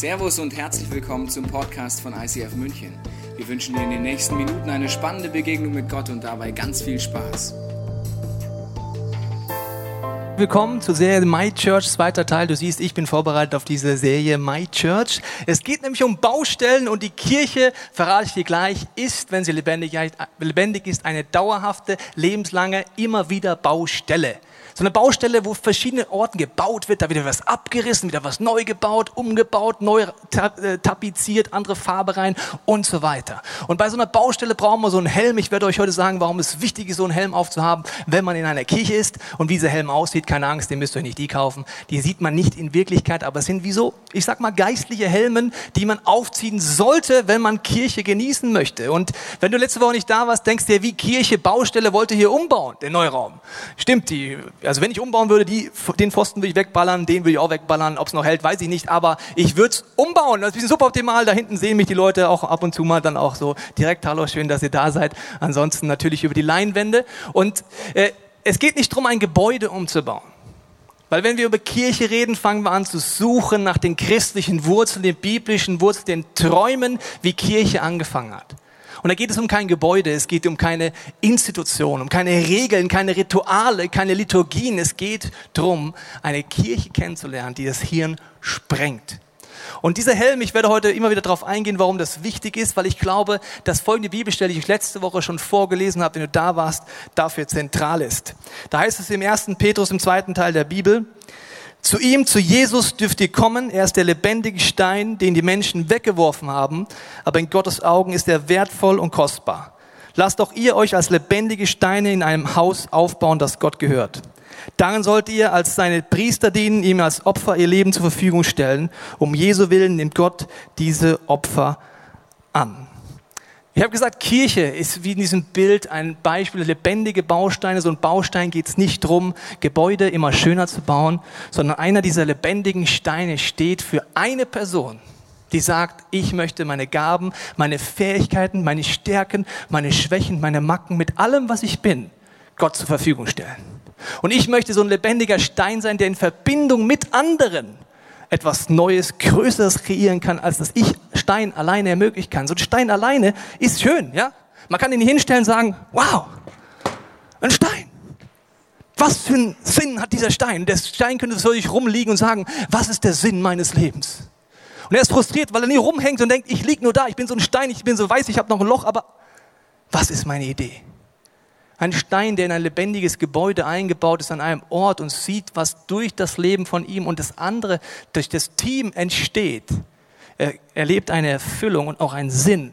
Servus und herzlich willkommen zum Podcast von ICF München. Wir wünschen dir in den nächsten Minuten eine spannende Begegnung mit Gott und dabei ganz viel Spaß. Willkommen zur Serie My Church, zweiter Teil. Du siehst, ich bin vorbereitet auf diese Serie My Church. Es geht nämlich um Baustellen und die Kirche, verrate ich dir gleich, ist, wenn sie lebendig, lebendig ist, eine dauerhafte, lebenslange, immer wieder Baustelle. So eine Baustelle, wo verschiedene Orten gebaut wird, da wird was abgerissen, wieder was neu gebaut, umgebaut, neu äh, tapeziert, andere Farbe rein und so weiter. Und bei so einer Baustelle brauchen wir so einen Helm. Ich werde euch heute sagen, warum es wichtig ist, so einen Helm aufzuhaben, wenn man in einer Kirche ist. Und wie dieser Helm aussieht, keine Angst, den müsst ihr euch nicht die kaufen. Die sieht man nicht in Wirklichkeit, aber es sind wie so, ich sag mal, geistliche Helmen, die man aufziehen sollte, wenn man Kirche genießen möchte. Und wenn du letzte Woche nicht da warst, denkst du dir, wie Kirche, Baustelle wollte hier umbauen, den Neuraum. Stimmt, die also wenn ich umbauen würde, die, den Pfosten würde ich wegballern, den würde ich auch wegballern. Ob es noch hält, weiß ich nicht. Aber ich würde es umbauen. Das ist ein bisschen suboptimal. Da hinten sehen mich die Leute auch ab und zu mal dann auch so direkt. Hallo, schön, dass ihr da seid. Ansonsten natürlich über die Leinwände. Und äh, es geht nicht darum, ein Gebäude umzubauen. Weil wenn wir über Kirche reden, fangen wir an zu suchen nach den christlichen Wurzeln, den biblischen Wurzeln, den Träumen, wie Kirche angefangen hat. Und da geht es um kein Gebäude, es geht um keine Institution, um keine Regeln, keine Rituale, keine Liturgien. Es geht darum, eine Kirche kennenzulernen, die das Hirn sprengt. Und dieser Helm, ich werde heute immer wieder darauf eingehen, warum das wichtig ist, weil ich glaube, dass folgende Bibelstelle, die ich letzte Woche schon vorgelesen habe, wenn du da warst, dafür zentral ist. Da heißt es im ersten Petrus im zweiten Teil der Bibel, zu ihm, zu Jesus dürft ihr kommen. Er ist der lebendige Stein, den die Menschen weggeworfen haben, aber in Gottes Augen ist er wertvoll und kostbar. Lasst auch ihr euch als lebendige Steine in einem Haus aufbauen, das Gott gehört. Darin sollt ihr als seine Priester dienen, ihm als Opfer ihr Leben zur Verfügung stellen. Um Jesu Willen nimmt Gott diese Opfer an. Ich habe gesagt, Kirche ist wie in diesem Bild ein Beispiel, lebendige Bausteine. So ein Baustein geht es nicht darum, Gebäude immer schöner zu bauen, sondern einer dieser lebendigen Steine steht für eine Person, die sagt, ich möchte meine Gaben, meine Fähigkeiten, meine Stärken, meine Schwächen, meine Macken mit allem, was ich bin, Gott zur Verfügung stellen. Und ich möchte so ein lebendiger Stein sein, der in Verbindung mit anderen etwas Neues, Größeres kreieren kann, als das ich Stein alleine ermöglichen kann. So ein Stein alleine ist schön, ja? Man kann ihn hinstellen und sagen, wow, ein Stein. Was für einen Sinn hat dieser Stein? Der Stein könnte so sich rumliegen und sagen, was ist der Sinn meines Lebens? Und er ist frustriert, weil er nie rumhängt und denkt, ich lieg nur da, ich bin so ein Stein, ich bin so weiß, ich habe noch ein Loch, aber was ist meine Idee? Ein Stein, der in ein lebendiges Gebäude eingebaut ist, an einem Ort und sieht, was durch das Leben von ihm und das andere, durch das Team entsteht. Er erlebt eine Erfüllung und auch einen Sinn,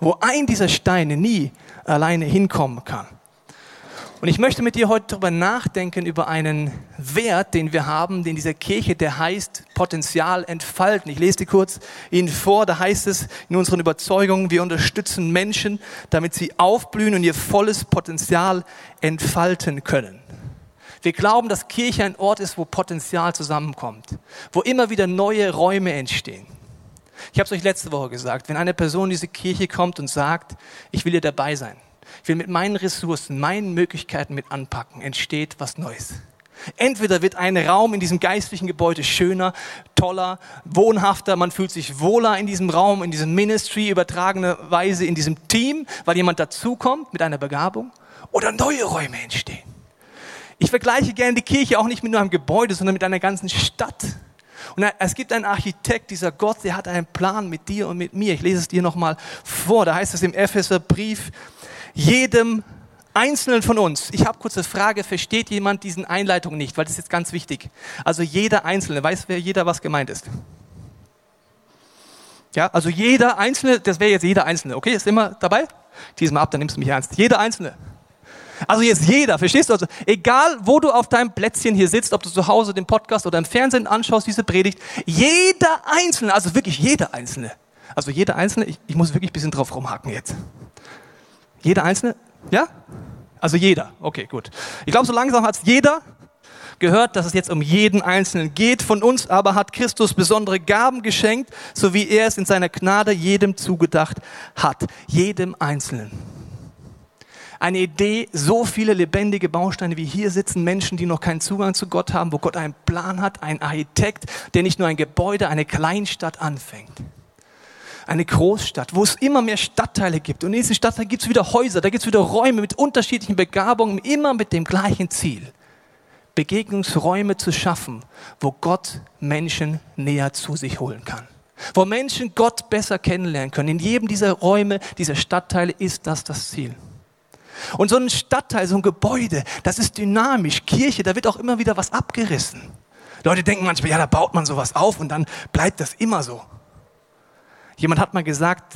wo ein dieser Steine nie alleine hinkommen kann. Und ich möchte mit dir heute darüber nachdenken, über einen Wert, den wir haben, den dieser Kirche, der heißt Potenzial entfalten. Ich lese dir kurz Ihnen vor, da heißt es in unseren Überzeugungen, wir unterstützen Menschen, damit sie aufblühen und ihr volles Potenzial entfalten können. Wir glauben, dass Kirche ein Ort ist, wo Potenzial zusammenkommt, wo immer wieder neue Räume entstehen. Ich habe es euch letzte Woche gesagt, wenn eine Person in diese Kirche kommt und sagt, ich will hier dabei sein, ich will mit meinen Ressourcen, meinen Möglichkeiten mit anpacken, entsteht was Neues. Entweder wird ein Raum in diesem geistlichen Gebäude schöner, toller, wohnhafter, man fühlt sich wohler in diesem Raum, in diesem Ministry, übertragenerweise in diesem Team, weil jemand dazukommt mit einer Begabung, oder neue Räume entstehen. Ich vergleiche gerne die Kirche auch nicht mit nur einem Gebäude, sondern mit einer ganzen Stadt. Und es gibt einen Architekt, dieser Gott, der hat einen Plan mit dir und mit mir. Ich lese es dir nochmal vor. Da heißt es im Epheserbrief, jedem Einzelnen von uns. Ich habe kurze Frage, versteht jemand diesen Einleitung nicht? Weil das ist jetzt ganz wichtig. Also jeder Einzelne, weiß wer jeder, was gemeint ist? Ja, also jeder Einzelne, das wäre jetzt jeder Einzelne. Okay, ist immer dabei? Diesmal ab, dann nimmst du mich ernst. Jeder Einzelne. Also jetzt jeder, verstehst du? Also egal, wo du auf deinem Plätzchen hier sitzt, ob du zu Hause den Podcast oder im Fernsehen anschaust, diese Predigt, jeder Einzelne, also wirklich jeder Einzelne. Also jeder Einzelne, ich, ich muss wirklich ein bisschen drauf rumhaken jetzt. Jeder Einzelne? Ja? Also jeder. Okay, gut. Ich glaube, so langsam hat es jeder gehört, dass es jetzt um jeden Einzelnen geht. Von uns aber hat Christus besondere Gaben geschenkt, so wie er es in seiner Gnade jedem zugedacht hat. Jedem Einzelnen. Eine Idee, so viele lebendige Bausteine wie hier sitzen, Menschen, die noch keinen Zugang zu Gott haben, wo Gott einen Plan hat, ein Architekt, der nicht nur ein Gebäude, eine Kleinstadt anfängt. Eine Großstadt, wo es immer mehr Stadtteile gibt. Und in diesen Stadtteilen gibt es wieder Häuser, da gibt es wieder Räume mit unterschiedlichen Begabungen, immer mit dem gleichen Ziel. Begegnungsräume zu schaffen, wo Gott Menschen näher zu sich holen kann. Wo Menschen Gott besser kennenlernen können. In jedem dieser Räume, dieser Stadtteile ist das das Ziel. Und so ein Stadtteil, so ein Gebäude, das ist dynamisch. Kirche, da wird auch immer wieder was abgerissen. Leute denken manchmal, ja, da baut man sowas auf und dann bleibt das immer so. Jemand hat mal gesagt,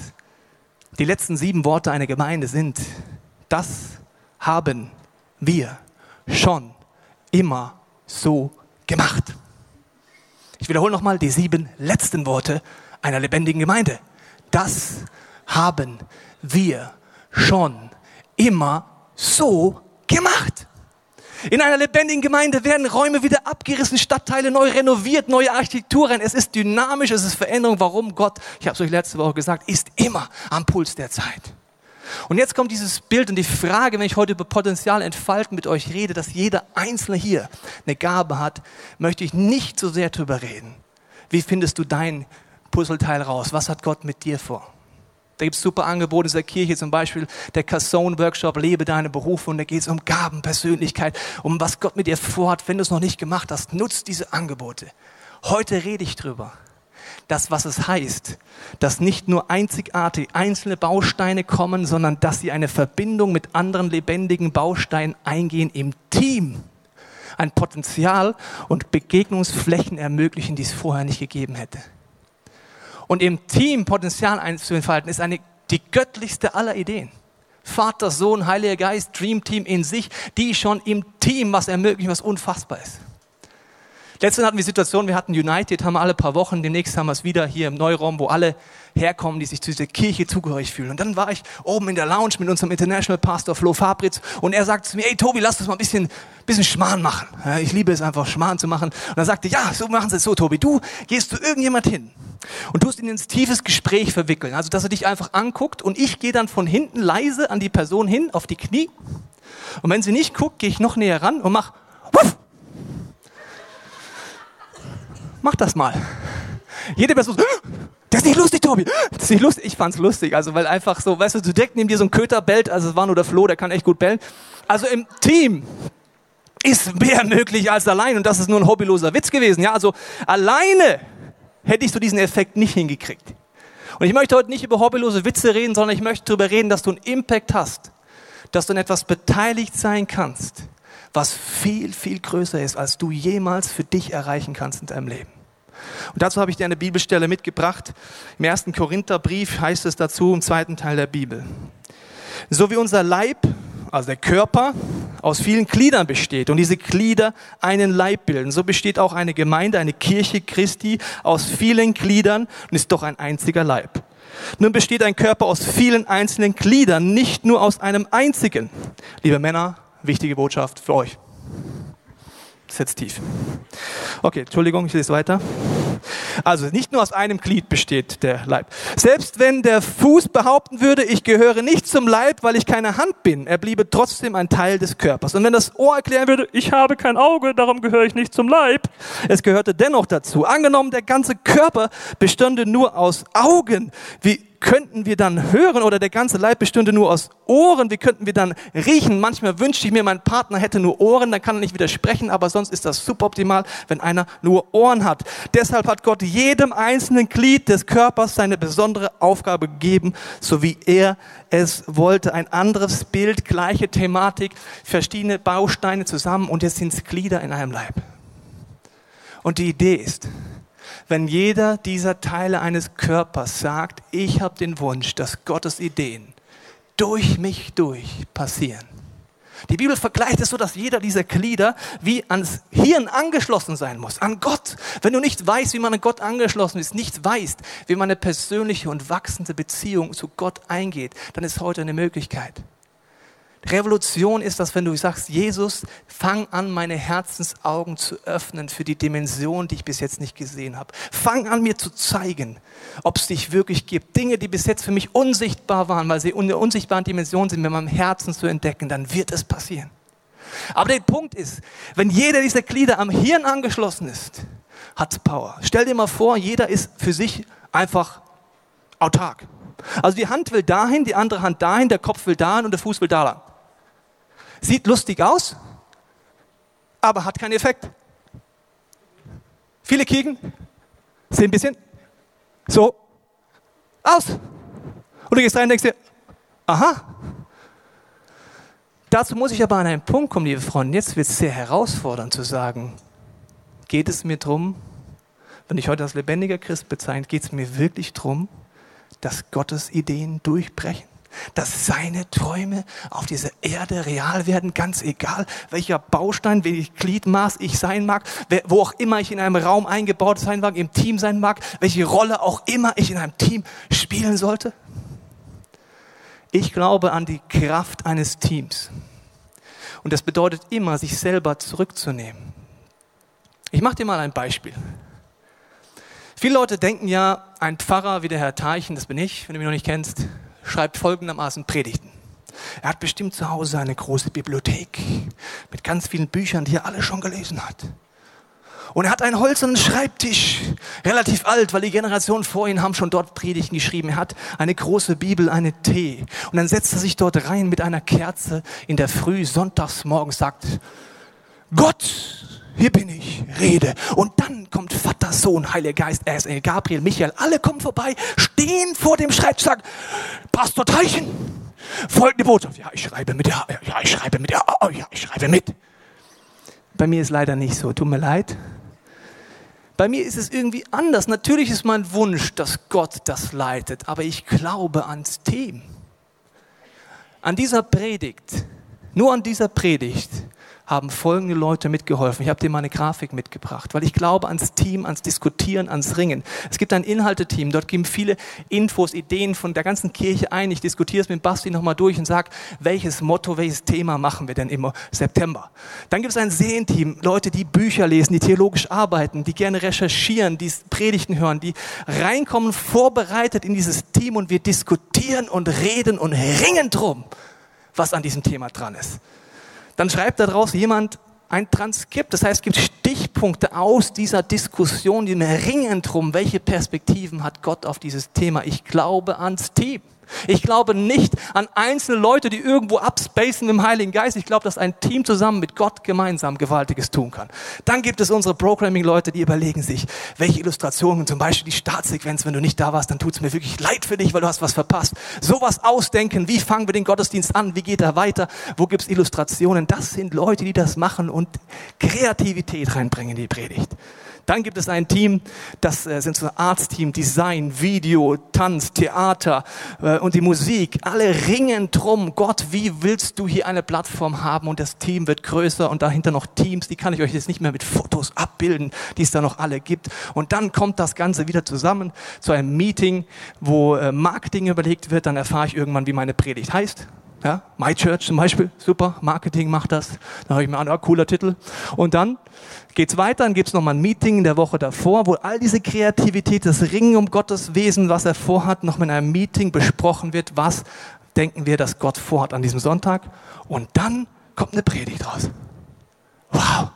die letzten sieben Worte einer Gemeinde sind, das haben wir schon immer so gemacht. Ich wiederhole nochmal die sieben letzten Worte einer lebendigen Gemeinde. Das haben wir schon immer so gemacht. In einer lebendigen Gemeinde werden Räume wieder abgerissen, Stadtteile neu renoviert, neue Architektur rein. Es ist dynamisch, es ist Veränderung. Warum Gott, ich habe es euch letzte Woche gesagt, ist immer am Puls der Zeit. Und jetzt kommt dieses Bild und die Frage, wenn ich heute über Potenzial entfalten mit euch rede, dass jeder Einzelne hier eine Gabe hat, möchte ich nicht so sehr darüber reden. Wie findest du dein Puzzleteil raus? Was hat Gott mit dir vor? Da gibt es super Angebote in dieser Kirche, zum Beispiel der Cassone-Workshop, lebe deine Berufung. Da geht es um Gaben, Persönlichkeit, um was Gott mit dir vorhat. Wenn du es noch nicht gemacht hast, nutzt diese Angebote. Heute rede ich drüber. Das, was es heißt, dass nicht nur einzigartig einzelne Bausteine kommen, sondern dass sie eine Verbindung mit anderen lebendigen Bausteinen eingehen im Team. Ein Potenzial und Begegnungsflächen ermöglichen, die es vorher nicht gegeben hätte. Und im Team Potenzial einzuentfalten, ist eine, die göttlichste aller Ideen. Vater, Sohn, Heiliger Geist, Dream Team in sich, die schon im Team was ermöglichen, was unfassbar ist. Letztens hatten wir die Situation, wir hatten United, haben alle paar Wochen, demnächst haben wir es wieder hier im Neuraum, wo alle herkommen, die sich zu dieser Kirche zugehörig fühlen. Und dann war ich oben in der Lounge mit unserem International Pastor Flo Fabritz und er sagte zu mir, ey Tobi, lass uns mal ein bisschen, bisschen Schmarrn machen. Ich liebe es einfach, Schmarrn zu machen. Und er sagte, ja, so machen sie es so, Tobi. Du gehst zu irgendjemand hin und tust ihn ins tiefes Gespräch verwickeln. Also, dass er dich einfach anguckt und ich gehe dann von hinten leise an die Person hin, auf die Knie. Und wenn sie nicht guckt, gehe ich noch näher ran und mach, wuff! Mach das mal. Jede Person, das ist nicht lustig, Tobi. Das ist nicht lustig. Ich fand's lustig, also weil einfach so, weißt du, du direkt neben dir so ein Köter bellt, also es war nur der Flo, der kann echt gut bellen. Also im Team ist mehr möglich als allein und das ist nur ein hobbyloser Witz gewesen. Ja, also alleine hätte ich so diesen Effekt nicht hingekriegt. Und ich möchte heute nicht über hobbylose Witze reden, sondern ich möchte darüber reden, dass du einen Impact hast, dass du an etwas beteiligt sein kannst, was viel, viel größer ist, als du jemals für dich erreichen kannst in deinem Leben. Und dazu habe ich dir eine Bibelstelle mitgebracht. Im ersten Korintherbrief heißt es dazu im zweiten Teil der Bibel. So wie unser Leib, also der Körper, aus vielen Gliedern besteht und diese Glieder einen Leib bilden, so besteht auch eine Gemeinde, eine Kirche Christi aus vielen Gliedern und ist doch ein einziger Leib. Nun besteht ein Körper aus vielen einzelnen Gliedern, nicht nur aus einem einzigen. Liebe Männer, wichtige Botschaft für euch. Setzt tief. Okay, Entschuldigung, ich lese weiter. Also nicht nur aus einem Glied besteht der Leib. Selbst wenn der Fuß behaupten würde, ich gehöre nicht zum Leib, weil ich keine Hand bin, er bliebe trotzdem ein Teil des Körpers. Und wenn das Ohr erklären würde, ich habe kein Auge, darum gehöre ich nicht zum Leib, es gehörte dennoch dazu. Angenommen, der ganze Körper bestünde nur aus Augen, wie könnten wir dann hören oder der ganze Leib bestünde nur aus Ohren, wie könnten wir dann riechen? Manchmal wünschte ich mir, mein Partner hätte nur Ohren, dann kann er nicht widersprechen, aber sonst ist das suboptimal, wenn einer nur Ohren hat. Deshalb hat Gott jedem einzelnen Glied des Körpers seine besondere Aufgabe gegeben, so wie er es wollte. Ein anderes Bild, gleiche Thematik, verschiedene Bausteine zusammen und jetzt sind es Glieder in einem Leib. Und die Idee ist, wenn jeder dieser Teile eines Körpers sagt, ich habe den Wunsch, dass Gottes Ideen durch mich durch passieren. Die Bibel vergleicht es so, dass jeder dieser Glieder wie ans Hirn angeschlossen sein muss, an Gott. Wenn du nicht weißt, wie man an Gott angeschlossen ist, nicht weißt, wie man eine persönliche und wachsende Beziehung zu Gott eingeht, dann ist heute eine Möglichkeit. Revolution ist das, wenn du sagst, Jesus, fang an, meine Herzensaugen zu öffnen für die Dimension, die ich bis jetzt nicht gesehen habe. Fang an, mir zu zeigen, ob es dich wirklich gibt. Dinge, die bis jetzt für mich unsichtbar waren, weil sie in der unsichtbaren Dimension sind, in meinem Herzen zu entdecken, dann wird es passieren. Aber der Punkt ist, wenn jeder dieser Glieder am Hirn angeschlossen ist, hat Power. Stell dir mal vor, jeder ist für sich einfach autark. Also die Hand will dahin, die andere Hand dahin, der Kopf will dahin und der Fuß will da lang. Sieht lustig aus, aber hat keinen Effekt. Viele kicken, sehen ein bisschen so aus. Und du gehst rein und denkst dir, aha. Dazu muss ich aber an einen Punkt kommen, liebe Freunde. Jetzt wird es sehr herausfordernd zu sagen, geht es mir darum, wenn ich heute als lebendiger Christ bezeichne, geht es mir wirklich darum, dass Gottes Ideen durchbrechen? Dass seine Träume auf dieser Erde real werden, ganz egal, welcher Baustein, welches Gliedmaß ich sein mag, wo auch immer ich in einem Raum eingebaut sein mag, im Team sein mag, welche Rolle auch immer ich in einem Team spielen sollte. Ich glaube an die Kraft eines Teams. Und das bedeutet immer, sich selber zurückzunehmen. Ich mache dir mal ein Beispiel. Viele Leute denken ja, ein Pfarrer wie der Herr Teichen, das bin ich, wenn du mich noch nicht kennst, schreibt folgendermaßen Predigten. Er hat bestimmt zu Hause eine große Bibliothek mit ganz vielen Büchern, die er alle schon gelesen hat. Und er hat einen holzernen Schreibtisch, relativ alt, weil die Generationen vor ihm haben schon dort Predigten geschrieben. Er hat eine große Bibel, eine Tee. Und dann setzt er sich dort rein mit einer Kerze in der Früh, sonntags morgens, sagt, Gott, hier bin ich, rede. Und dann kommt Vater, Sohn, Heiliger Geist, er ist Gabriel, Michael, alle kommen vorbei, stehen vor dem Schreibtisch, sagen, Pastor Teichen, folgende Botschaft. Ja, ich schreibe mit, ja, ich schreibe mit, ja, oh, ja, ich schreibe mit. Bei mir ist leider nicht so, tut mir leid. Bei mir ist es irgendwie anders. Natürlich ist mein Wunsch, dass Gott das leitet, aber ich glaube ans Team. An dieser Predigt, nur an dieser Predigt haben folgende Leute mitgeholfen. Ich habe dir mal eine Grafik mitgebracht, weil ich glaube ans Team, ans Diskutieren, ans Ringen. Es gibt ein Inhalteteam, dort geben viele Infos, Ideen von der ganzen Kirche ein. Ich diskutiere es mit Basti nochmal durch und sage, welches Motto, welches Thema machen wir denn immer September. Dann gibt es ein Sehenteam, Leute, die Bücher lesen, die theologisch arbeiten, die gerne recherchieren, die Predigten hören, die reinkommen, vorbereitet in dieses Team und wir diskutieren und reden und ringen drum, was an diesem Thema dran ist dann schreibt daraus jemand ein Transkript. Das heißt, es gibt Stichpunkte aus dieser Diskussion, die ringen drum, welche Perspektiven hat Gott auf dieses Thema. Ich glaube ans Team. Ich glaube nicht an einzelne Leute, die irgendwo abspacen im Heiligen Geist. Ich glaube, dass ein Team zusammen mit Gott gemeinsam Gewaltiges tun kann. Dann gibt es unsere Programming-Leute, die überlegen sich, welche Illustrationen, zum Beispiel die Startsequenz, wenn du nicht da warst, dann tut es mir wirklich leid für dich, weil du hast was verpasst. Sowas ausdenken, wie fangen wir den Gottesdienst an, wie geht er weiter, wo gibt es Illustrationen. Das sind Leute, die das machen und Kreativität reinbringen in die Predigt. Dann gibt es ein Team, das äh, sind so Arztteam, Design, Video, Tanz, Theater äh, und die Musik. Alle ringen drum. Gott, wie willst du hier eine Plattform haben? Und das Team wird größer und dahinter noch Teams, die kann ich euch jetzt nicht mehr mit Fotos abbilden, die es da noch alle gibt. Und dann kommt das Ganze wieder zusammen zu einem Meeting, wo äh, Marketing überlegt wird. Dann erfahre ich irgendwann, wie meine Predigt heißt. Ja, My Church zum Beispiel, super, Marketing macht das. Da habe ich mir an, ah, cooler Titel. Und dann geht's weiter, dann gibt's nochmal ein Meeting in der Woche davor, wo all diese Kreativität, das Ringen um Gottes Wesen, was er vorhat, noch in einem Meeting besprochen wird. Was denken wir, dass Gott vorhat an diesem Sonntag? Und dann kommt eine Predigt raus. Wow.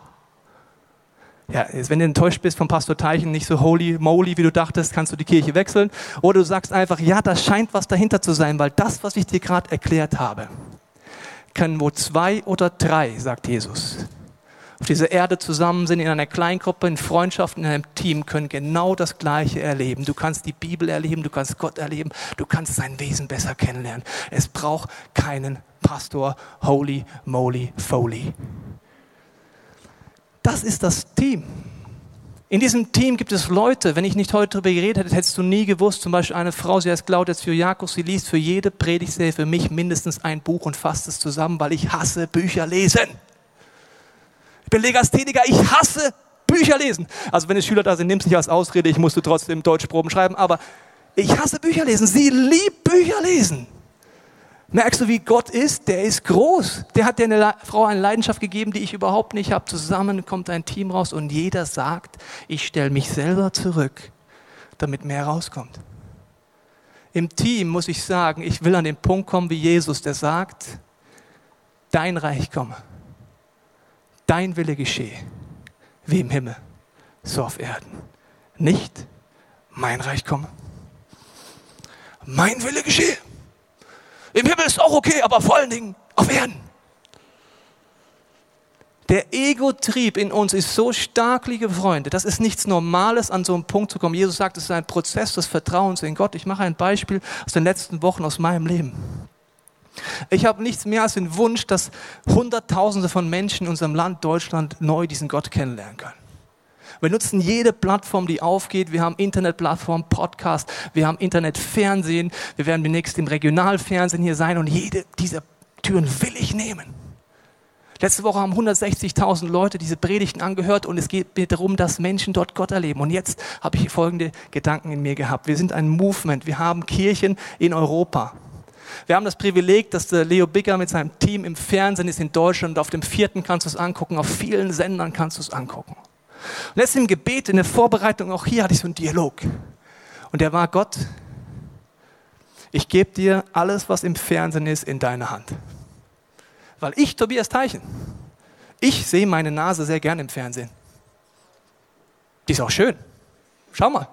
Ja, wenn du enttäuscht bist vom Pastor Teichen, nicht so holy moly, wie du dachtest, kannst du die Kirche wechseln. Oder du sagst einfach, ja, da scheint was dahinter zu sein, weil das, was ich dir gerade erklärt habe, können wo zwei oder drei, sagt Jesus, auf dieser Erde zusammen sind, in einer Kleingruppe, in Freundschaft, in einem Team, können genau das Gleiche erleben. Du kannst die Bibel erleben, du kannst Gott erleben, du kannst sein Wesen besser kennenlernen. Es braucht keinen Pastor, holy moly foley. Das ist das Team. In diesem Team gibt es Leute, wenn ich nicht heute darüber geredet hätte, hättest du nie gewusst, zum Beispiel eine Frau, sie heißt Claudia Zyriakos, sie liest für jede Predigtserie für mich mindestens ein Buch und fasst es zusammen, weil ich hasse Bücher lesen. Ich bin Legastheniker, ich hasse Bücher lesen. Also wenn es Schüler da sind, nimm es nicht als Ausrede, ich musste trotzdem Deutschproben schreiben, aber ich hasse Bücher lesen. Sie liebt Bücher lesen. Merkst du, wie Gott ist? Der ist groß. Der hat der eine Frau eine Leidenschaft gegeben, die ich überhaupt nicht habe. Zusammen kommt ein Team raus und jeder sagt, ich stelle mich selber zurück, damit mehr rauskommt. Im Team muss ich sagen, ich will an den Punkt kommen wie Jesus, der sagt, dein Reich komme, dein Wille geschehe, wie im Himmel, so auf Erden. Nicht mein Reich komme, mein Wille geschehe. Im Himmel ist auch okay, aber vor allen Dingen auf Erden. Der Ego-Trieb in uns ist so stark, liebe Freunde, das ist nichts Normales, an so einen Punkt zu kommen. Jesus sagt, es ist ein Prozess des Vertrauens in Gott. Ich mache ein Beispiel aus den letzten Wochen aus meinem Leben. Ich habe nichts mehr als den Wunsch, dass Hunderttausende von Menschen in unserem Land Deutschland neu diesen Gott kennenlernen können. Wir nutzen jede Plattform, die aufgeht. Wir haben Internetplattform, Podcast, wir haben Internetfernsehen. Wir werden demnächst im Regionalfernsehen hier sein und jede dieser Türen will ich nehmen. Letzte Woche haben 160.000 Leute diese Predigten angehört und es geht mir darum, dass Menschen dort Gott erleben. Und jetzt habe ich folgende Gedanken in mir gehabt. Wir sind ein Movement. Wir haben Kirchen in Europa. Wir haben das Privileg, dass der Leo Bigger mit seinem Team im Fernsehen ist in Deutschland. Auf dem vierten kannst du es angucken, auf vielen Sendern kannst du es angucken. Und letztens im Gebet, in der Vorbereitung, auch hier hatte ich so einen Dialog. Und der war Gott, ich gebe dir alles, was im Fernsehen ist, in deine Hand. Weil ich, Tobias Teichen, ich sehe meine Nase sehr gern im Fernsehen. Die ist auch schön. Schau mal.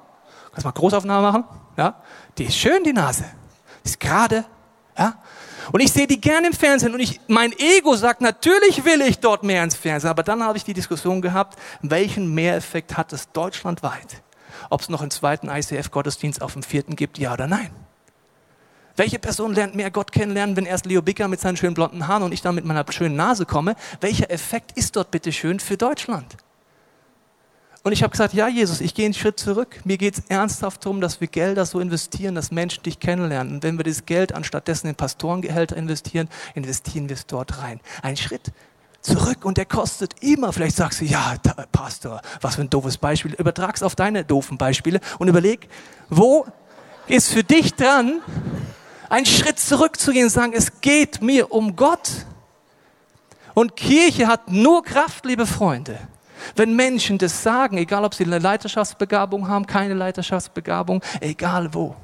Kannst mal Großaufnahme machen? Ja? Die ist schön, die Nase. Die ist gerade. Ja? Und ich sehe die gerne im Fernsehen und ich, mein Ego sagt, natürlich will ich dort mehr ins Fernsehen. Aber dann habe ich die Diskussion gehabt, welchen Mehreffekt hat es deutschlandweit? Ob es noch einen zweiten ICF-Gottesdienst auf dem vierten gibt, ja oder nein? Welche Person lernt mehr Gott kennenlernen, wenn erst Leo Bicker mit seinen schönen blonden Haaren und ich dann mit meiner schönen Nase komme? Welcher Effekt ist dort bitte schön für Deutschland? Und ich habe gesagt, ja Jesus, ich gehe einen Schritt zurück. Mir geht es ernsthaft darum, dass wir Gelder so investieren, dass Menschen dich kennenlernen. Und wenn wir das Geld anstattdessen in Pastorengehälter investieren, investieren wir es dort rein. Ein Schritt zurück und der kostet immer. Vielleicht sagst du, ja, Pastor, was für ein doofes Beispiel. Übertrag's auf deine doofen Beispiele und überleg, wo ist für dich dran, einen Schritt zurückzugehen und sagen, es geht mir um Gott. Und Kirche hat nur Kraft, liebe Freunde, wenn Menschen das sagen, egal ob sie eine Leiterschaftsbegabung haben, keine Leiterschaftsbegabung, egal wo.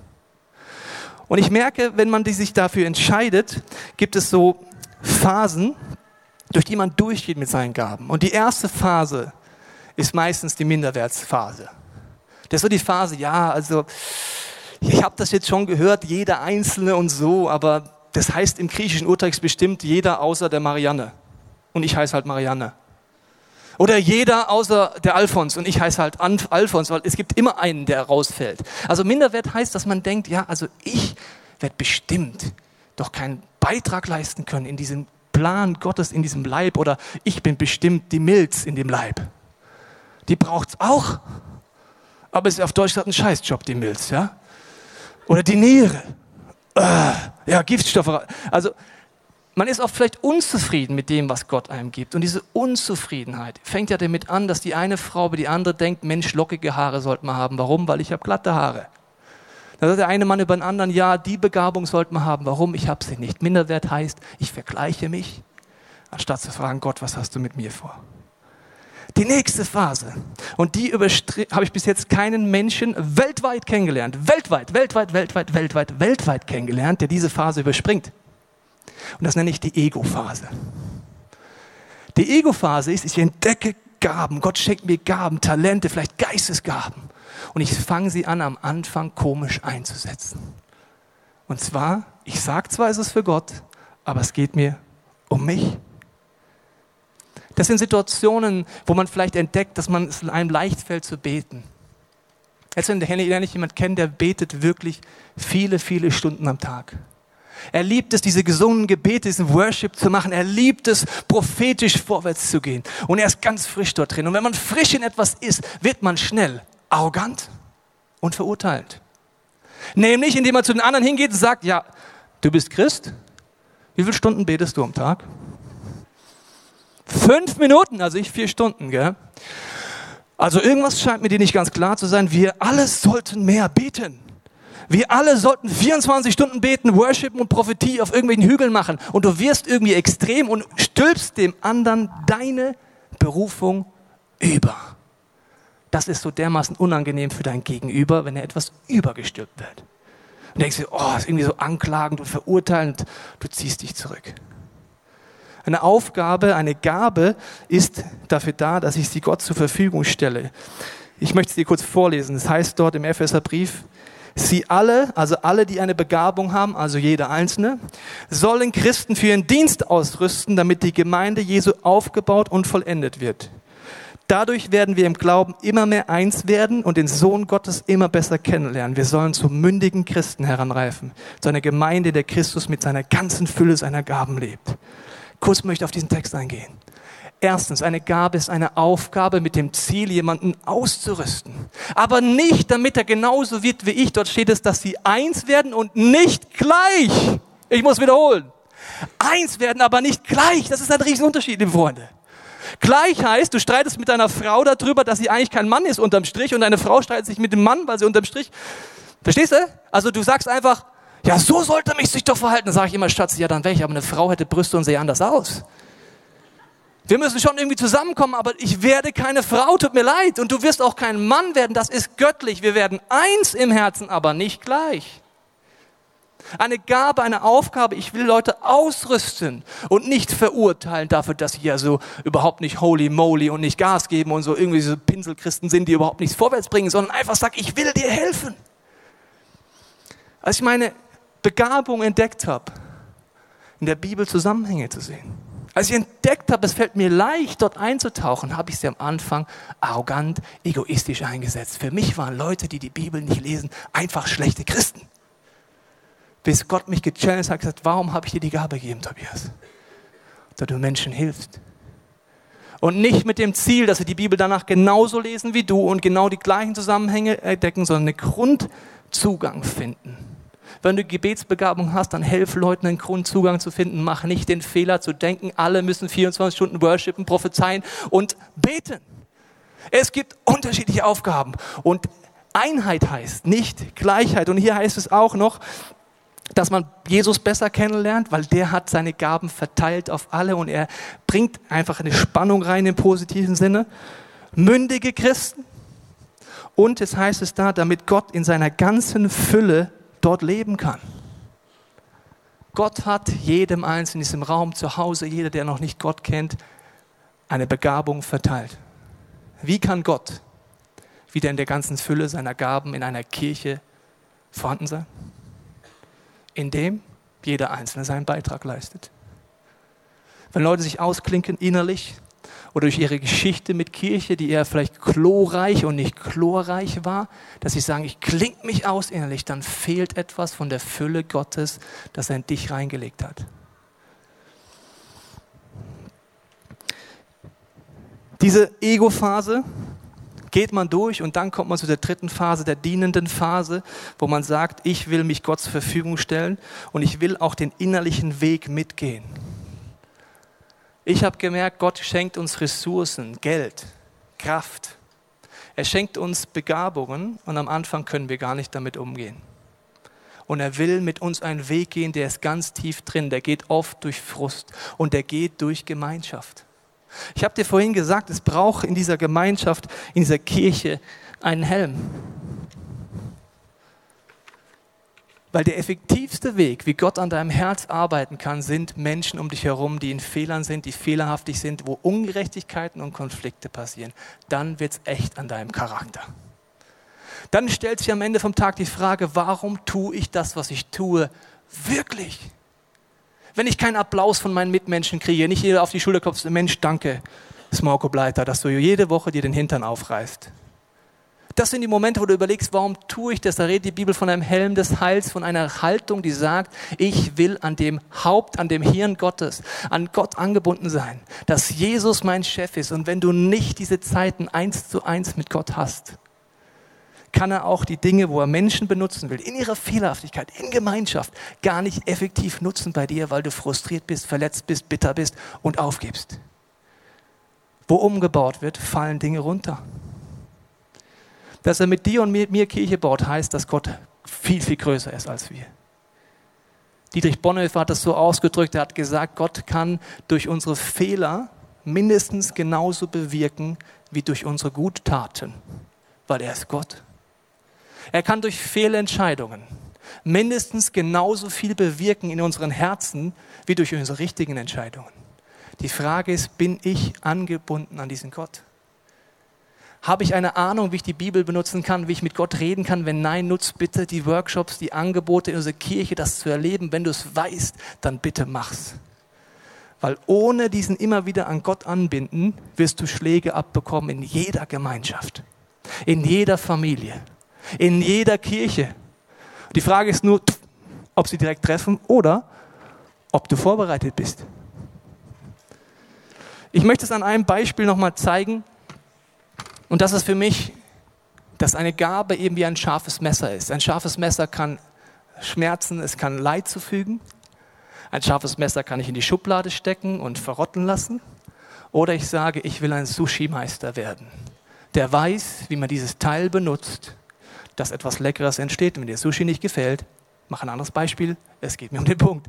Und ich merke, wenn man sich dafür entscheidet, gibt es so Phasen, durch die man durchgeht mit seinen Gaben. Und die erste Phase ist meistens die Minderwertsphase. Das ist so die Phase, ja, also ich habe das jetzt schon gehört, jeder Einzelne und so, aber das heißt im griechischen Urtext bestimmt jeder außer der Marianne. Und ich heiße halt Marianne. Oder jeder außer der Alfons und ich heiße halt Alfons, weil es gibt immer einen, der rausfällt. Also Minderwert heißt, dass man denkt, ja, also ich werde bestimmt doch keinen Beitrag leisten können in diesem Plan Gottes, in diesem Leib oder ich bin bestimmt die Milz in dem Leib. Die braucht es auch, aber es ist auf Deutsch ein Scheißjob, die Milz, ja? Oder die Niere. Äh, ja, Giftstoffe. Also man ist auch vielleicht unzufrieden mit dem, was Gott einem gibt. Und diese Unzufriedenheit fängt ja damit an, dass die eine Frau über die andere denkt, Mensch, lockige Haare sollte man haben. Warum? Weil ich habe glatte Haare. Dann sagt der eine Mann über den anderen, ja, die Begabung sollte man haben. Warum? Ich habe sie nicht. Minderwert heißt, ich vergleiche mich, anstatt zu fragen, Gott, was hast du mit mir vor? Die nächste Phase, und die habe ich bis jetzt keinen Menschen weltweit kennengelernt, weltweit, weltweit, weltweit, weltweit, weltweit kennengelernt, der diese Phase überspringt. Und das nenne ich die Ego-Phase. Die Ego-Phase ist, ich entdecke Gaben. Gott schenkt mir Gaben, Talente, vielleicht Geistesgaben. Und ich fange sie an, am Anfang komisch einzusetzen. Und zwar, ich sage zwar, es ist für Gott, aber es geht mir um mich. Das sind Situationen, wo man vielleicht entdeckt, dass man es einem leicht fällt zu beten. Jetzt lerne ich jemanden kennen, der betet wirklich viele, viele Stunden am Tag. Er liebt es, diese gesungenen Gebete, diesen Worship zu machen. Er liebt es, prophetisch vorwärts zu gehen. Und er ist ganz frisch dort drin. Und wenn man frisch in etwas ist, wird man schnell arrogant und verurteilt. Nämlich, indem man zu den anderen hingeht und sagt, ja, du bist Christ. Wie viele Stunden betest du am Tag? Fünf Minuten, also ich vier Stunden, gell? Also irgendwas scheint mir dir nicht ganz klar zu sein. Wir alle sollten mehr beten. Wir alle sollten 24 Stunden beten, worshipen und Prophetie auf irgendwelchen Hügeln machen. Und du wirst irgendwie extrem und stülpst dem anderen deine Berufung über. Das ist so dermaßen unangenehm für dein Gegenüber, wenn er etwas übergestülpt wird. Und denkst du, oh, ist irgendwie so anklagend und verurteilend. Du ziehst dich zurück. Eine Aufgabe, eine Gabe ist dafür da, dass ich sie Gott zur Verfügung stelle. Ich möchte es dir kurz vorlesen. Es das heißt dort im Epheserbrief, Sie alle, also alle, die eine Begabung haben, also jeder Einzelne, sollen Christen für ihren Dienst ausrüsten, damit die Gemeinde Jesu aufgebaut und vollendet wird. Dadurch werden wir im Glauben immer mehr eins werden und den Sohn Gottes immer besser kennenlernen. Wir sollen zu mündigen Christen heranreifen, zu einer Gemeinde, der Christus mit seiner ganzen Fülle seiner Gaben lebt. Kurz möchte ich auf diesen Text eingehen. Erstens, eine Gabe ist eine Aufgabe mit dem Ziel, jemanden auszurüsten. Aber nicht, damit er genauso wird wie ich. Dort steht es, dass sie eins werden und nicht gleich. Ich muss wiederholen. Eins werden, aber nicht gleich. Das ist ein Riesenunterschied, liebe Freunde. Gleich heißt, du streitest mit deiner Frau darüber, dass sie eigentlich kein Mann ist unterm Strich und deine Frau streitet sich mit dem Mann, weil sie unterm Strich. Verstehst du? Also du sagst einfach, ja, so sollte mich sich doch verhalten. Dann sage ich immer, Schatz, ja, dann wäre aber eine Frau hätte Brüste und sehe anders aus. Wir müssen schon irgendwie zusammenkommen, aber ich werde keine Frau, tut mir leid. Und du wirst auch kein Mann werden, das ist göttlich. Wir werden eins im Herzen, aber nicht gleich. Eine Gabe, eine Aufgabe, ich will Leute ausrüsten und nicht verurteilen dafür, dass sie ja so überhaupt nicht holy moly und nicht Gas geben und so irgendwie so Pinselchristen sind, die überhaupt nichts vorwärts bringen, sondern einfach sagen, ich will dir helfen. Als ich meine Begabung entdeckt habe, in der Bibel Zusammenhänge zu sehen, als ich entdeckt habe, es fällt mir leicht, dort einzutauchen, habe ich sie am Anfang arrogant, egoistisch eingesetzt. Für mich waren Leute, die die Bibel nicht lesen, einfach schlechte Christen. Bis Gott mich gechallenged hat, gesagt, warum habe ich dir die Gabe gegeben, Tobias? Dass du Menschen hilfst. Und nicht mit dem Ziel, dass sie die Bibel danach genauso lesen wie du und genau die gleichen Zusammenhänge entdecken, sondern einen Grundzugang finden. Wenn du Gebetsbegabung hast, dann helf Leuten einen Grundzugang zu finden. Mach nicht den Fehler zu denken, alle müssen 24 Stunden worshipen, prophezeien und beten. Es gibt unterschiedliche Aufgaben und Einheit heißt nicht Gleichheit. Und hier heißt es auch noch, dass man Jesus besser kennenlernt, weil der hat seine Gaben verteilt auf alle und er bringt einfach eine Spannung rein im positiven Sinne. Mündige Christen. Und es heißt es da, damit Gott in seiner ganzen Fülle dort leben kann. Gott hat jedem Einzelnen in diesem Raum zu Hause, jeder, der noch nicht Gott kennt, eine Begabung verteilt. Wie kann Gott wieder in der ganzen Fülle seiner Gaben in einer Kirche vorhanden sein? Indem jeder Einzelne seinen Beitrag leistet. Wenn Leute sich ausklinken innerlich, oder durch ihre Geschichte mit Kirche, die eher vielleicht chlorreich und nicht chlorreich war, dass sie sagen, ich kling mich aus innerlich, dann fehlt etwas von der Fülle Gottes, das er in dich reingelegt hat. Diese Ego-Phase geht man durch und dann kommt man zu der dritten Phase, der dienenden Phase, wo man sagt, ich will mich Gott zur Verfügung stellen und ich will auch den innerlichen Weg mitgehen. Ich habe gemerkt, Gott schenkt uns Ressourcen, Geld, Kraft. Er schenkt uns Begabungen und am Anfang können wir gar nicht damit umgehen. Und er will mit uns einen Weg gehen, der ist ganz tief drin, der geht oft durch Frust und der geht durch Gemeinschaft. Ich habe dir vorhin gesagt, es braucht in dieser Gemeinschaft, in dieser Kirche einen Helm. Weil der effektivste Weg, wie Gott an deinem Herz arbeiten kann, sind Menschen um dich herum, die in Fehlern sind, die fehlerhaftig sind, wo Ungerechtigkeiten und Konflikte passieren. Dann wird es echt an deinem Charakter. Dann stellt sich am Ende vom Tag die Frage, warum tue ich das, was ich tue, wirklich? Wenn ich keinen Applaus von meinen Mitmenschen kriege, nicht jeder auf die Schulter klopft, Mensch, danke, Smoko Bleiter, dass du jede Woche dir den Hintern aufreißt das sind die Momente, wo du überlegst, warum tue ich das? Da redet die Bibel von einem Helm des Heils, von einer Haltung, die sagt, ich will an dem Haupt, an dem Hirn Gottes, an Gott angebunden sein, dass Jesus mein Chef ist. Und wenn du nicht diese Zeiten eins zu eins mit Gott hast, kann er auch die Dinge, wo er Menschen benutzen will, in ihrer Fehlerhaftigkeit, in Gemeinschaft, gar nicht effektiv nutzen bei dir, weil du frustriert bist, verletzt bist, bitter bist und aufgibst. Wo umgebaut wird, fallen Dinge runter. Dass er mit dir und mit mir Kirche baut, heißt, dass Gott viel, viel größer ist als wir. Dietrich Bonhoeffer hat das so ausgedrückt, er hat gesagt, Gott kann durch unsere Fehler mindestens genauso bewirken wie durch unsere Guttaten, weil er ist Gott. Er kann durch Fehlentscheidungen mindestens genauso viel bewirken in unseren Herzen wie durch unsere richtigen Entscheidungen. Die Frage ist, bin ich angebunden an diesen Gott? Habe ich eine Ahnung, wie ich die Bibel benutzen kann, wie ich mit Gott reden kann? Wenn nein, nutz bitte die Workshops, die Angebote in unserer Kirche, das zu erleben. Wenn du es weißt, dann bitte mach's. Weil ohne diesen immer wieder an Gott anbinden, wirst du Schläge abbekommen in jeder Gemeinschaft, in jeder Familie, in jeder Kirche. Die Frage ist nur, ob sie direkt treffen oder ob du vorbereitet bist. Ich möchte es an einem Beispiel nochmal zeigen. Und das ist für mich, dass eine Gabe eben wie ein scharfes Messer ist. Ein scharfes Messer kann schmerzen, es kann Leid zufügen. Ein scharfes Messer kann ich in die Schublade stecken und verrotten lassen. Oder ich sage, ich will ein Sushi-Meister werden, der weiß, wie man dieses Teil benutzt, dass etwas Leckeres entsteht. Wenn dir Sushi nicht gefällt, mach ein anderes Beispiel, es geht mir um den Punkt.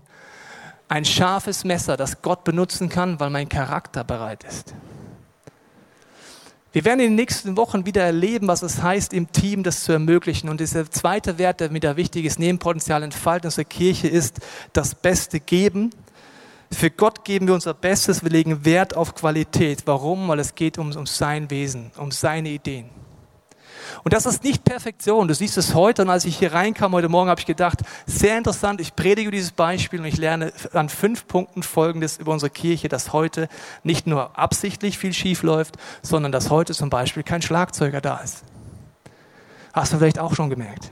Ein scharfes Messer, das Gott benutzen kann, weil mein Charakter bereit ist. Wir werden in den nächsten Wochen wieder erleben, was es heißt, im Team das zu ermöglichen. Und dieser zweite Wert, der wieder wichtig ist, neben Potenzial entfalten unserer Kirche, ist das Beste geben. Für Gott geben wir unser Bestes, wir legen Wert auf Qualität. Warum? Weil es geht um, um sein Wesen, um seine Ideen. Und das ist nicht Perfektion. Du siehst es heute. Und als ich hier reinkam heute Morgen, habe ich gedacht, sehr interessant. Ich predige dieses Beispiel und ich lerne an fünf Punkten Folgendes über unsere Kirche, dass heute nicht nur absichtlich viel schief läuft, sondern dass heute zum Beispiel kein Schlagzeuger da ist. Hast du vielleicht auch schon gemerkt.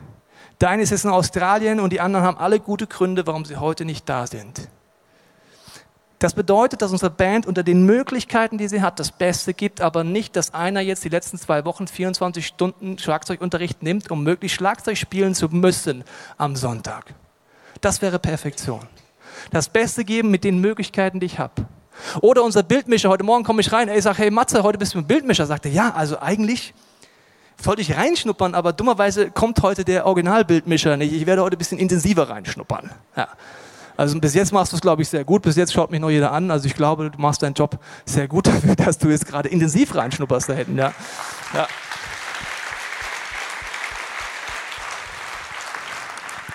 Deines ist in Australien und die anderen haben alle gute Gründe, warum sie heute nicht da sind. Das bedeutet, dass unsere Band unter den Möglichkeiten, die sie hat, das Beste gibt, aber nicht, dass einer jetzt die letzten zwei Wochen 24 Stunden Schlagzeugunterricht nimmt, um möglichst Schlagzeug spielen zu müssen am Sonntag. Das wäre Perfektion. Das Beste geben mit den Möglichkeiten, die ich habe. Oder unser Bildmischer, heute Morgen komme ich rein, ey, sag, hey Matze, heute bist du ein Bildmischer. Sagte, ja, also eigentlich sollte ich reinschnuppern, aber dummerweise kommt heute der Originalbildmischer nicht. Ich werde heute ein bisschen intensiver reinschnuppern. Ja. Also bis jetzt machst du es, glaube ich, sehr gut. Bis jetzt schaut mich noch jeder an. Also ich glaube, du machst deinen Job sehr gut dafür, dass du jetzt gerade intensiv reinschnupperst da hinten. Ja. ja.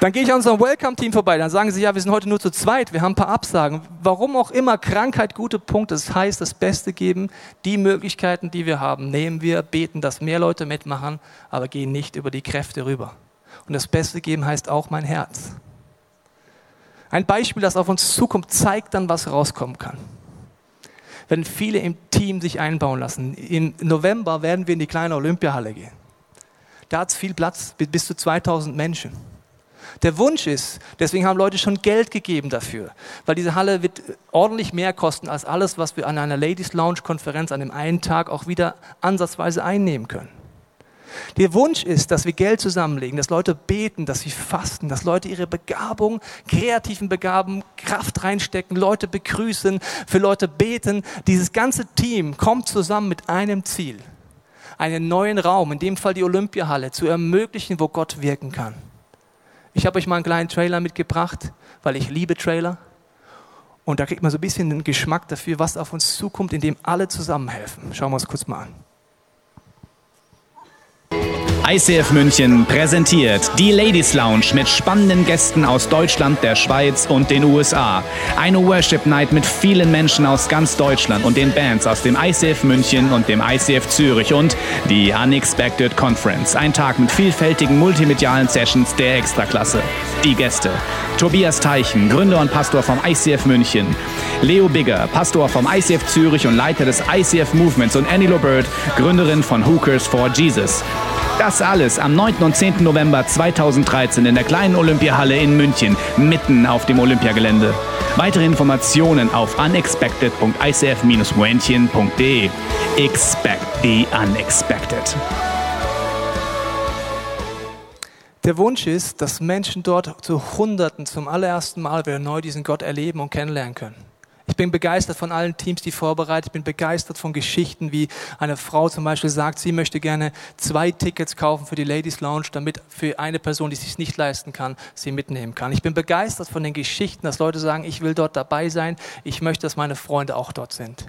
Dann gehe ich an unserem Welcome-Team vorbei. Dann sagen sie, ja, wir sind heute nur zu zweit. Wir haben ein paar Absagen. Warum auch immer, Krankheit, gute Punkte. Das heißt, das Beste geben. Die Möglichkeiten, die wir haben, nehmen wir, beten, dass mehr Leute mitmachen, aber gehen nicht über die Kräfte rüber. Und das Beste geben heißt auch mein Herz. Ein Beispiel, das auf uns zukommt, zeigt dann, was rauskommen kann. Wenn viele im Team sich einbauen lassen. Im November werden wir in die kleine Olympiahalle gehen. Da hat es viel Platz, bis zu 2000 Menschen. Der Wunsch ist, deswegen haben Leute schon Geld gegeben dafür, weil diese Halle wird ordentlich mehr kosten als alles, was wir an einer Ladies Lounge Konferenz an dem einen Tag auch wieder ansatzweise einnehmen können. Der Wunsch ist, dass wir Geld zusammenlegen, dass Leute beten, dass sie fasten, dass Leute ihre Begabung, kreativen Begabung, Kraft reinstecken, Leute begrüßen, für Leute beten. Dieses ganze Team kommt zusammen mit einem Ziel. Einen neuen Raum, in dem Fall die Olympiahalle, zu ermöglichen, wo Gott wirken kann. Ich habe euch mal einen kleinen Trailer mitgebracht, weil ich liebe Trailer. Und da kriegt man so ein bisschen den Geschmack dafür, was auf uns zukommt, indem alle zusammenhelfen. Schauen wir uns kurz mal an. ICF München präsentiert die Ladies Lounge mit spannenden Gästen aus Deutschland, der Schweiz und den USA. Eine Worship Night mit vielen Menschen aus ganz Deutschland und den Bands aus dem ICF München und dem ICF Zürich und die Unexpected Conference. Ein Tag mit vielfältigen multimedialen Sessions der Extraklasse. Die Gäste. Tobias Teichen, Gründer und Pastor vom ICF München. Leo Bigger, Pastor vom ICF Zürich und Leiter des ICF Movements und Annie Lobert, Gründerin von Hookers for Jesus. Das alles am 9. und 10. November 2013 in der kleinen Olympiahalle in München, mitten auf dem Olympiagelände. Weitere Informationen auf unexpected.icf-münchen.de. Expect the unexpected. Der Wunsch ist, dass Menschen dort zu Hunderten zum allerersten Mal wieder neu diesen Gott erleben und kennenlernen können. Ich bin begeistert von allen Teams, die vorbereitet. Ich bin begeistert von Geschichten, wie eine Frau zum Beispiel sagt, sie möchte gerne zwei Tickets kaufen für die Ladies Lounge, damit für eine Person, die sich nicht leisten kann, sie mitnehmen kann. Ich bin begeistert von den Geschichten, dass Leute sagen, ich will dort dabei sein. Ich möchte, dass meine Freunde auch dort sind.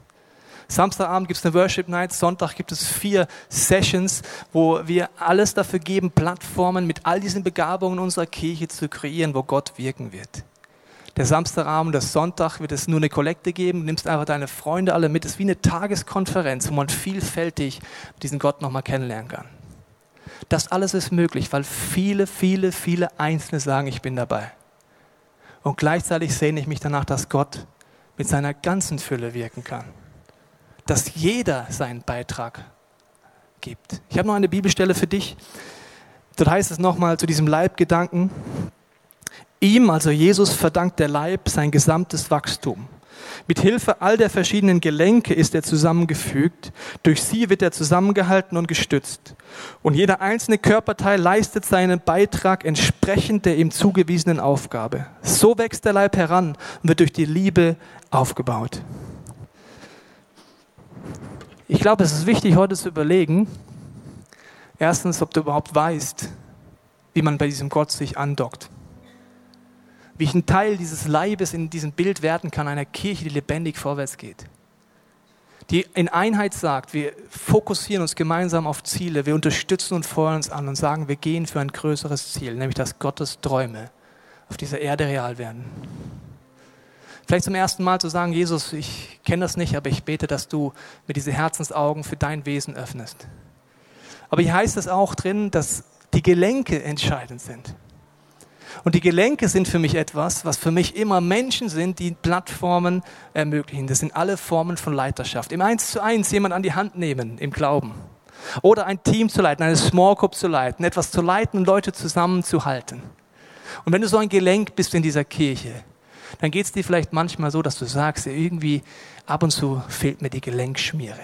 Samstagabend gibt es eine Worship Night, Sonntag gibt es vier Sessions, wo wir alles dafür geben, Plattformen mit all diesen Begabungen unserer Kirche zu kreieren, wo Gott wirken wird. Der Samstagabend, der Sonntag wird es nur eine Kollekte geben. Du nimmst einfach deine Freunde alle mit. Es ist wie eine Tageskonferenz, wo man vielfältig diesen Gott nochmal kennenlernen kann. Das alles ist möglich, weil viele, viele, viele Einzelne sagen, ich bin dabei. Und gleichzeitig sehne ich mich danach, dass Gott mit seiner ganzen Fülle wirken kann dass jeder seinen Beitrag gibt. Ich habe noch eine Bibelstelle für dich. Dort heißt es nochmal zu diesem Leibgedanken. Ihm, also Jesus, verdankt der Leib sein gesamtes Wachstum. Mit Hilfe all der verschiedenen Gelenke ist er zusammengefügt. Durch sie wird er zusammengehalten und gestützt. Und jeder einzelne Körperteil leistet seinen Beitrag entsprechend der ihm zugewiesenen Aufgabe. So wächst der Leib heran und wird durch die Liebe aufgebaut. Ich glaube, es ist wichtig, heute zu überlegen, erstens, ob du überhaupt weißt, wie man bei diesem Gott sich andockt. Wie ich ein Teil dieses Leibes in diesem Bild werden kann, einer Kirche, die lebendig vorwärts geht. Die in Einheit sagt, wir fokussieren uns gemeinsam auf Ziele, wir unterstützen und feuern uns an und sagen, wir gehen für ein größeres Ziel, nämlich dass Gottes Träume auf dieser Erde real werden. Vielleicht zum ersten Mal zu sagen, Jesus, ich kenne das nicht, aber ich bete, dass du mir diese Herzensaugen für dein Wesen öffnest. Aber hier heißt es auch drin, dass die Gelenke entscheidend sind. Und die Gelenke sind für mich etwas, was für mich immer Menschen sind, die Plattformen ermöglichen. Das sind alle Formen von Leiterschaft. Im Eins zu eins jemand an die Hand nehmen im Glauben. Oder ein Team zu leiten, eine Small Group zu leiten, etwas zu leiten und Leute zusammenzuhalten. Und wenn du so ein Gelenk bist in dieser Kirche, dann geht es dir vielleicht manchmal so, dass du sagst, irgendwie ab und zu fehlt mir die Gelenkschmiere.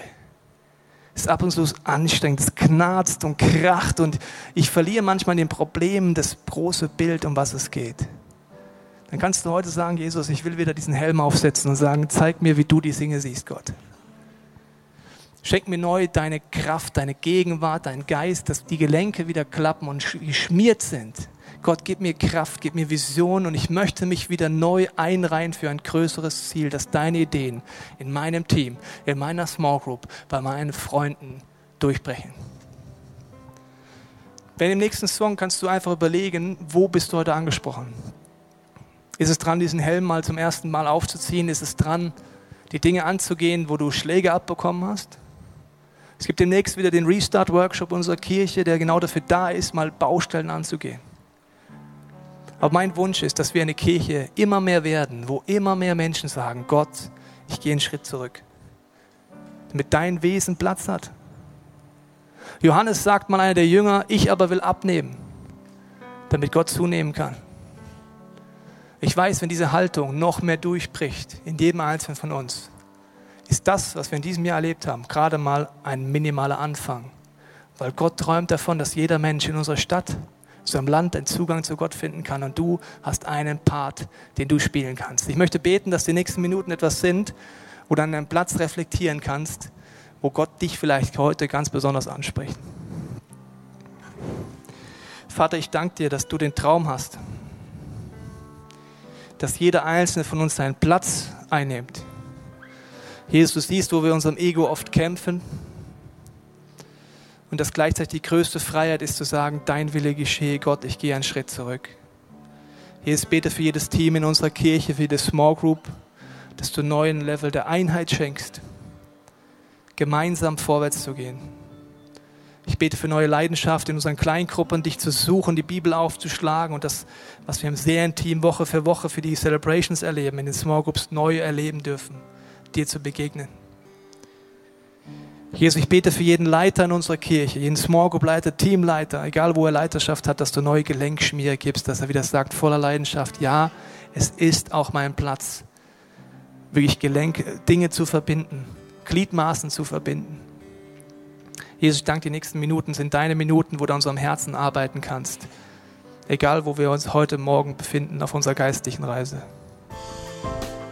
Es ist ab und zu anstrengend, es knarzt und kracht und ich verliere manchmal den Problemen das große Bild, um was es geht. Dann kannst du heute sagen, Jesus, ich will wieder diesen Helm aufsetzen und sagen, zeig mir, wie du die Dinge siehst, Gott. Schenk mir neu deine Kraft, deine Gegenwart, deinen Geist, dass die Gelenke wieder klappen und geschmiert sind Gott, gib mir Kraft, gib mir Vision und ich möchte mich wieder neu einreihen für ein größeres Ziel, dass deine Ideen in meinem Team, in meiner Small Group, bei meinen Freunden durchbrechen. Wenn im nächsten Song kannst du einfach überlegen, wo bist du heute angesprochen? Ist es dran, diesen Helm mal zum ersten Mal aufzuziehen? Ist es dran, die Dinge anzugehen, wo du Schläge abbekommen hast? Es gibt demnächst wieder den Restart-Workshop unserer Kirche, der genau dafür da ist, mal Baustellen anzugehen. Aber mein Wunsch ist, dass wir eine Kirche immer mehr werden, wo immer mehr Menschen sagen, Gott, ich gehe einen Schritt zurück. Damit dein Wesen Platz hat. Johannes sagt mal einer der Jünger, ich aber will abnehmen, damit Gott zunehmen kann. Ich weiß, wenn diese Haltung noch mehr durchbricht in jedem Einzelnen von uns, ist das, was wir in diesem Jahr erlebt haben, gerade mal ein minimaler Anfang. Weil Gott träumt davon, dass jeder Mensch in unserer Stadt, zu einem Land einen Zugang zu Gott finden kann und du hast einen Part, den du spielen kannst. Ich möchte beten, dass die nächsten Minuten etwas sind, wo du an einem Platz reflektieren kannst, wo Gott dich vielleicht heute ganz besonders anspricht. Vater, ich danke dir, dass du den Traum hast, dass jeder einzelne von uns seinen Platz einnimmt. Jesus, du siehst, wo wir unserem Ego oft kämpfen, und das gleichzeitig die größte Freiheit ist zu sagen, dein Wille geschehe, Gott, ich gehe einen Schritt zurück. Jesus, bete für jedes Team in unserer Kirche, für jede Small Group, dass du neuen Level der Einheit schenkst, gemeinsam vorwärts zu gehen. Ich bete für neue Leidenschaft in unseren Kleingruppen, dich zu suchen, die Bibel aufzuschlagen und das, was wir im Serienteam Woche für Woche für die Celebrations erleben, in den Small Groups neu erleben dürfen, dir zu begegnen. Jesus, ich bete für jeden Leiter in unserer Kirche, jeden Small Group Leiter, Teamleiter, egal wo er Leiterschaft hat, dass du neue Gelenkschmiere gibst, dass er wieder sagt, voller Leidenschaft, ja, es ist auch mein Platz, wirklich Gelenk, Dinge zu verbinden, Gliedmaßen zu verbinden. Jesus, ich danke, die nächsten Minuten sind deine Minuten, wo du an unserem Herzen arbeiten kannst. Egal, wo wir uns heute Morgen befinden auf unserer geistlichen Reise.